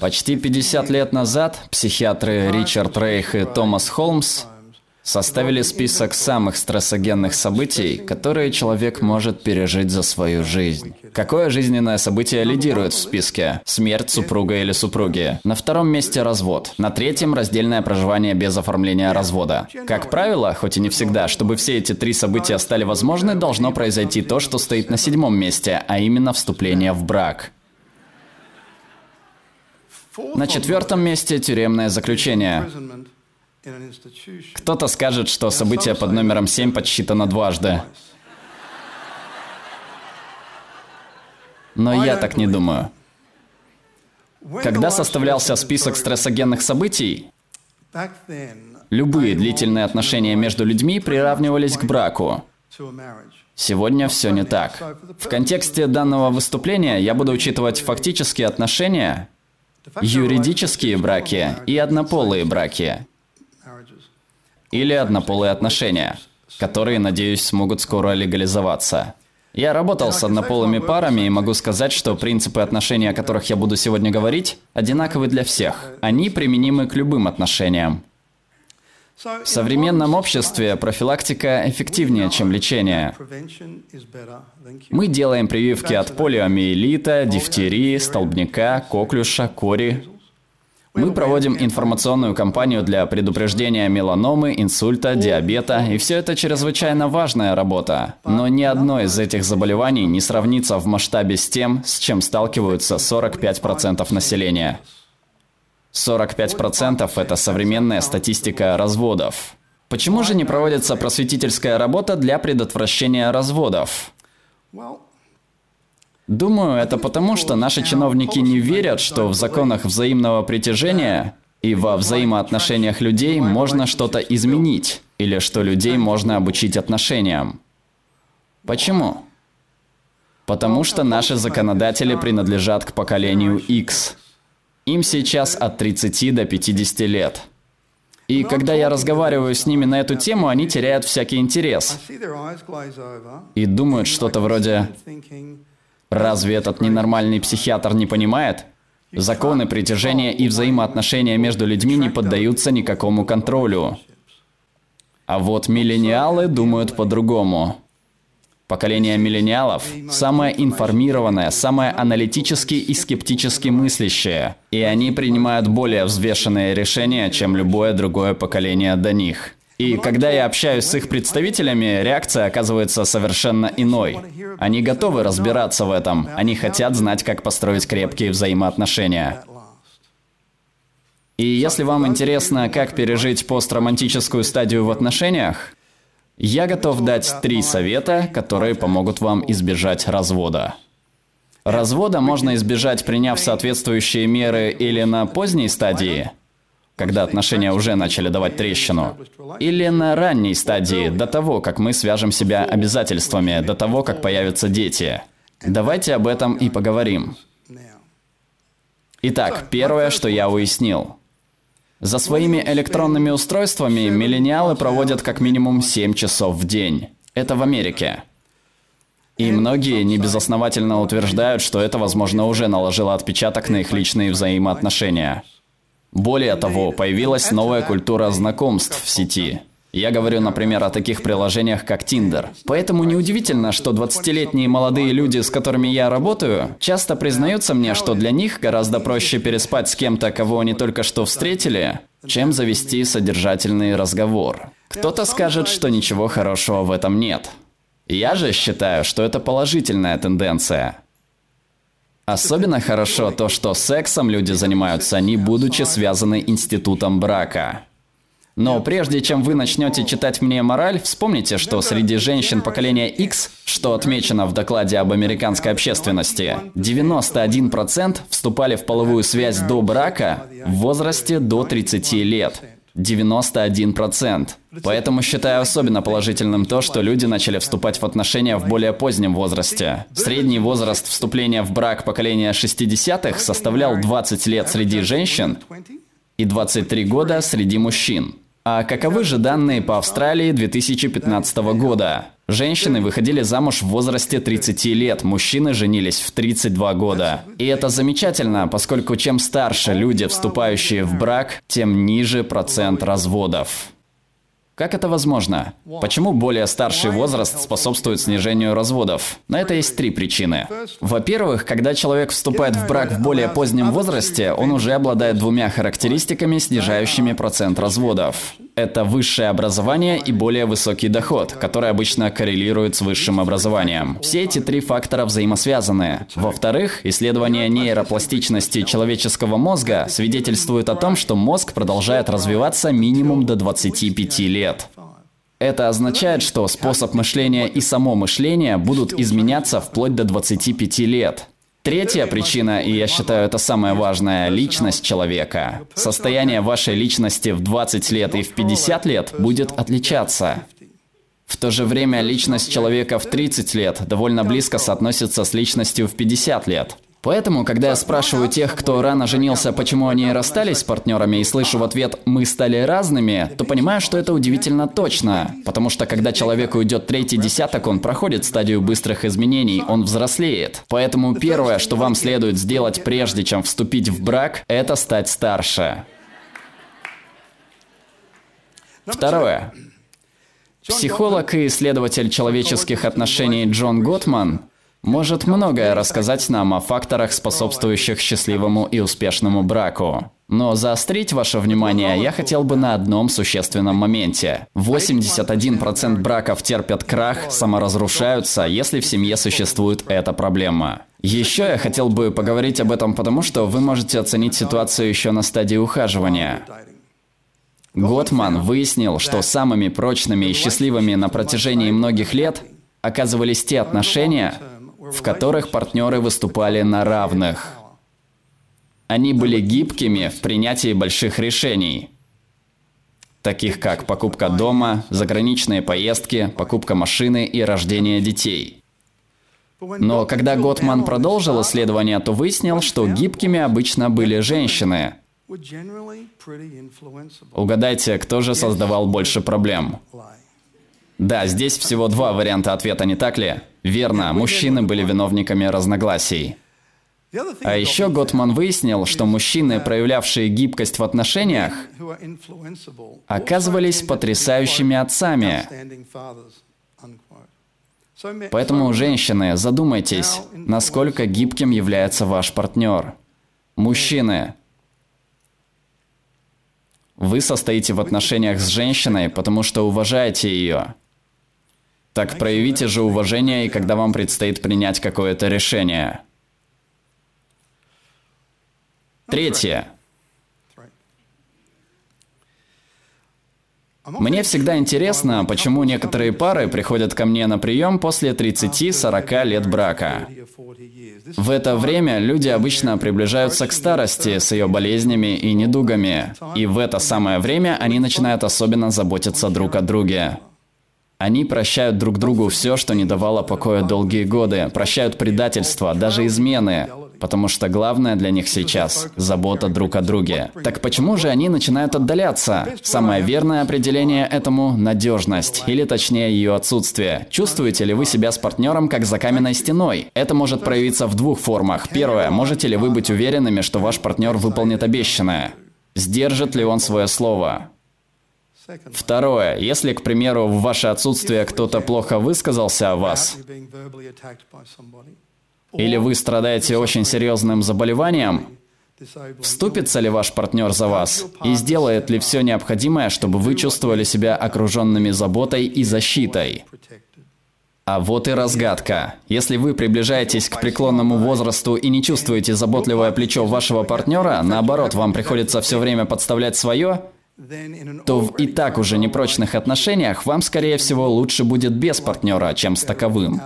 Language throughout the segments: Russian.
Почти 50 лет назад психиатры Ричард Рейх и Томас Холмс составили список самых стрессогенных событий, которые человек может пережить за свою жизнь. Какое жизненное событие лидирует в списке? Смерть супруга или супруги. На втором месте развод. На третьем раздельное проживание без оформления развода. Как правило, хоть и не всегда, чтобы все эти три события стали возможны, должно произойти то, что стоит на седьмом месте, а именно вступление в брак. На четвертом месте тюремное заключение. Кто-то скажет, что событие под номером 7 подсчитано дважды. Но я так не думаю. Когда составлялся список стрессогенных событий, любые длительные отношения между людьми приравнивались к браку. Сегодня все не так. В контексте данного выступления я буду учитывать фактические отношения, юридические браки и однополые браки или однополые отношения, которые, надеюсь, смогут скоро легализоваться. Я работал с однополыми парами и могу сказать, что принципы отношений, о которых я буду сегодня говорить, одинаковы для всех. Они применимы к любым отношениям. В современном обществе профилактика эффективнее, чем лечение. Мы делаем прививки от полиомиелита, дифтерии, столбняка, коклюша, кори, мы проводим информационную кампанию для предупреждения меланомы, инсульта, диабета, и все это чрезвычайно важная работа. Но ни одно из этих заболеваний не сравнится в масштабе с тем, с чем сталкиваются 45% населения. 45% это современная статистика разводов. Почему же не проводится просветительская работа для предотвращения разводов? Думаю, это потому, что наши чиновники не верят, что в законах взаимного притяжения и во взаимоотношениях людей можно что-то изменить, или что людей можно обучить отношениям. Почему? Потому что наши законодатели принадлежат к поколению X. Им сейчас от 30 до 50 лет. И когда я разговариваю с ними на эту тему, они теряют всякий интерес. И думают что-то вроде Разве этот ненормальный психиатр не понимает? Законы притяжения и взаимоотношения между людьми не поддаются никакому контролю. А вот миллениалы думают по-другому. Поколение миллениалов – самое информированное, самое аналитически и скептически мыслящее. И они принимают более взвешенные решения, чем любое другое поколение до них. И когда я общаюсь с их представителями, реакция оказывается совершенно иной. Они готовы разбираться в этом. Они хотят знать, как построить крепкие взаимоотношения. И если вам интересно, как пережить постромантическую стадию в отношениях, я готов дать три совета, которые помогут вам избежать развода. Развода можно избежать, приняв соответствующие меры или на поздней стадии – когда отношения уже начали давать трещину. Или на ранней стадии, до того, как мы свяжем себя обязательствами, до того, как появятся дети. Давайте об этом и поговорим. Итак, первое, что я уяснил. За своими электронными устройствами миллениалы проводят как минимум 7 часов в день. Это в Америке. И многие небезосновательно утверждают, что это, возможно, уже наложило отпечаток на их личные взаимоотношения. Более того, появилась новая культура знакомств в сети. Я говорю, например, о таких приложениях, как Tinder. Поэтому неудивительно, что 20-летние молодые люди, с которыми я работаю, часто признаются мне, что для них гораздо проще переспать с кем-то, кого они только что встретили, чем завести содержательный разговор. Кто-то скажет, что ничего хорошего в этом нет. Я же считаю, что это положительная тенденция. Особенно хорошо то, что сексом люди занимаются, не будучи связаны институтом брака. Но прежде чем вы начнете читать мне мораль, вспомните, что среди женщин поколения X, что отмечено в докладе об американской общественности, 91% вступали в половую связь до брака в возрасте до 30 лет. 91%. Поэтому считаю особенно положительным то, что люди начали вступать в отношения в более позднем возрасте. Средний возраст вступления в брак поколения 60-х составлял 20 лет среди женщин и 23 года среди мужчин. А каковы же данные по Австралии 2015 года? Женщины выходили замуж в возрасте 30 лет, мужчины женились в 32 года. И это замечательно, поскольку чем старше люди, вступающие в брак, тем ниже процент разводов. Как это возможно? Почему более старший возраст способствует снижению разводов? На это есть три причины. Во-первых, когда человек вступает в брак в более позднем возрасте, он уже обладает двумя характеристиками, снижающими процент разводов. Это высшее образование и более высокий доход, который обычно коррелирует с высшим образованием. Все эти три фактора взаимосвязаны. Во-вторых, исследование нейропластичности человеческого мозга свидетельствует о том, что мозг продолжает развиваться минимум до 25 лет. Это означает, что способ мышления и само мышление будут изменяться вплоть до 25 лет. Третья причина, и я считаю это самое важное, личность человека. Состояние вашей личности в 20 лет и в 50 лет будет отличаться. В то же время личность человека в 30 лет довольно близко соотносится с личностью в 50 лет. Поэтому, когда я спрашиваю тех, кто рано женился, почему они расстались с партнерами, и слышу в ответ «мы стали разными», то понимаю, что это удивительно точно. Потому что когда человек уйдет третий десяток, он проходит стадию быстрых изменений, он взрослеет. Поэтому первое, что вам следует сделать прежде, чем вступить в брак, это стать старше. Второе. Психолог и исследователь человеческих отношений Джон Готман может многое рассказать нам о факторах, способствующих счастливому и успешному браку. Но заострить ваше внимание я хотел бы на одном существенном моменте. 81% браков терпят крах, саморазрушаются, если в семье существует эта проблема. Еще я хотел бы поговорить об этом потому, что вы можете оценить ситуацию еще на стадии ухаживания. Готман выяснил, что самыми прочными и счастливыми на протяжении многих лет оказывались те отношения, в которых партнеры выступали на равных. Они были гибкими в принятии больших решений, таких как покупка дома, заграничные поездки, покупка машины и рождение детей. Но когда Готман продолжил исследование, то выяснил, что гибкими обычно были женщины. Угадайте, кто же создавал больше проблем? Да, здесь всего два варианта ответа, не так ли? Верно, мужчины были виновниками разногласий. А еще Готман выяснил, что мужчины, проявлявшие гибкость в отношениях, оказывались потрясающими отцами. Поэтому, женщины, задумайтесь, насколько гибким является ваш партнер. Мужчины, вы состоите в отношениях с женщиной, потому что уважаете ее. Так проявите же уважение, и когда вам предстоит принять какое-то решение. Третье. Мне всегда интересно, почему некоторые пары приходят ко мне на прием после 30-40 лет брака. В это время люди обычно приближаются к старости с ее болезнями и недугами. И в это самое время они начинают особенно заботиться друг о друге. Они прощают друг другу все, что не давало покоя долгие годы, прощают предательство, даже измены, потому что главное для них сейчас – забота друг о друге. Так почему же они начинают отдаляться? Самое верное определение этому – надежность, или точнее ее отсутствие. Чувствуете ли вы себя с партнером как за каменной стеной? Это может проявиться в двух формах. Первое – можете ли вы быть уверенными, что ваш партнер выполнит обещанное? Сдержит ли он свое слово? Второе. Если, к примеру, в ваше отсутствие кто-то плохо высказался о вас, или вы страдаете очень серьезным заболеванием, вступится ли ваш партнер за вас и сделает ли все необходимое, чтобы вы чувствовали себя окруженными заботой и защитой? А вот и разгадка. Если вы приближаетесь к преклонному возрасту и не чувствуете заботливое плечо вашего партнера, наоборот, вам приходится все время подставлять свое, то в и так уже непрочных отношениях вам, скорее всего, лучше будет без партнера, чем с таковым.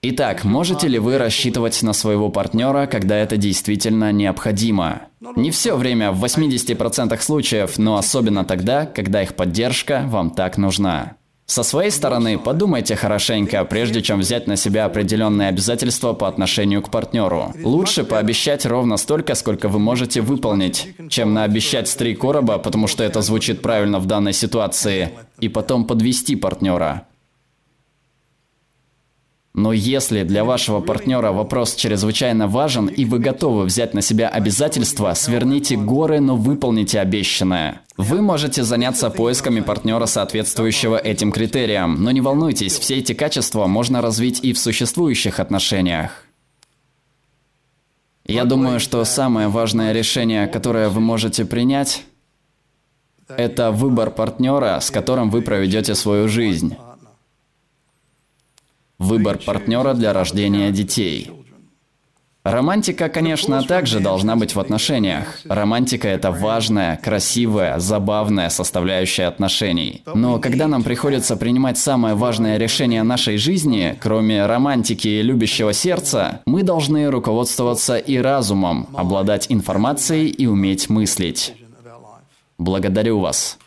Итак, можете ли вы рассчитывать на своего партнера, когда это действительно необходимо? Не все время, в 80% случаев, но особенно тогда, когда их поддержка вам так нужна. Со своей стороны, подумайте хорошенько, прежде чем взять на себя определенные обязательства по отношению к партнеру. Лучше пообещать ровно столько, сколько вы можете выполнить, чем наобещать с три короба, потому что это звучит правильно в данной ситуации, и потом подвести партнера. Но если для вашего партнера вопрос чрезвычайно важен и вы готовы взять на себя обязательства, сверните горы, но выполните обещанное. Вы можете заняться поисками партнера, соответствующего этим критериям, но не волнуйтесь, все эти качества можно развить и в существующих отношениях. Я думаю, что самое важное решение, которое вы можете принять, это выбор партнера, с которым вы проведете свою жизнь. Выбор партнера для рождения детей. Романтика, конечно, также должна быть в отношениях. Романтика – это важная, красивая, забавная составляющая отношений. Но когда нам приходится принимать самое важное решение нашей жизни, кроме романтики и любящего сердца, мы должны руководствоваться и разумом, обладать информацией и уметь мыслить. Благодарю вас.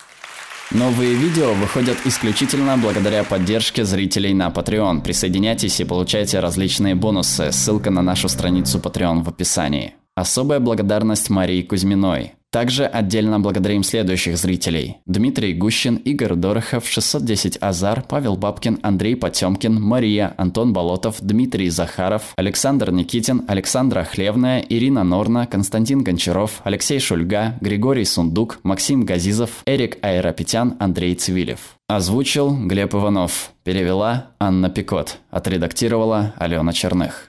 Новые видео выходят исключительно благодаря поддержке зрителей на Patreon. Присоединяйтесь и получайте различные бонусы. Ссылка на нашу страницу Patreon в описании. Особая благодарность Марии Кузьминой. Также отдельно благодарим следующих зрителей. Дмитрий Гущин, Игорь Дорохов, 610 Азар, Павел Бабкин, Андрей Потемкин, Мария, Антон Болотов, Дмитрий Захаров, Александр Никитин, Александра Хлевная, Ирина Норна, Константин Гончаров, Алексей Шульга, Григорий Сундук, Максим Газизов, Эрик Айрапетян, Андрей Цивилев. Озвучил Глеб Иванов. Перевела Анна Пикот. Отредактировала Алена Черных.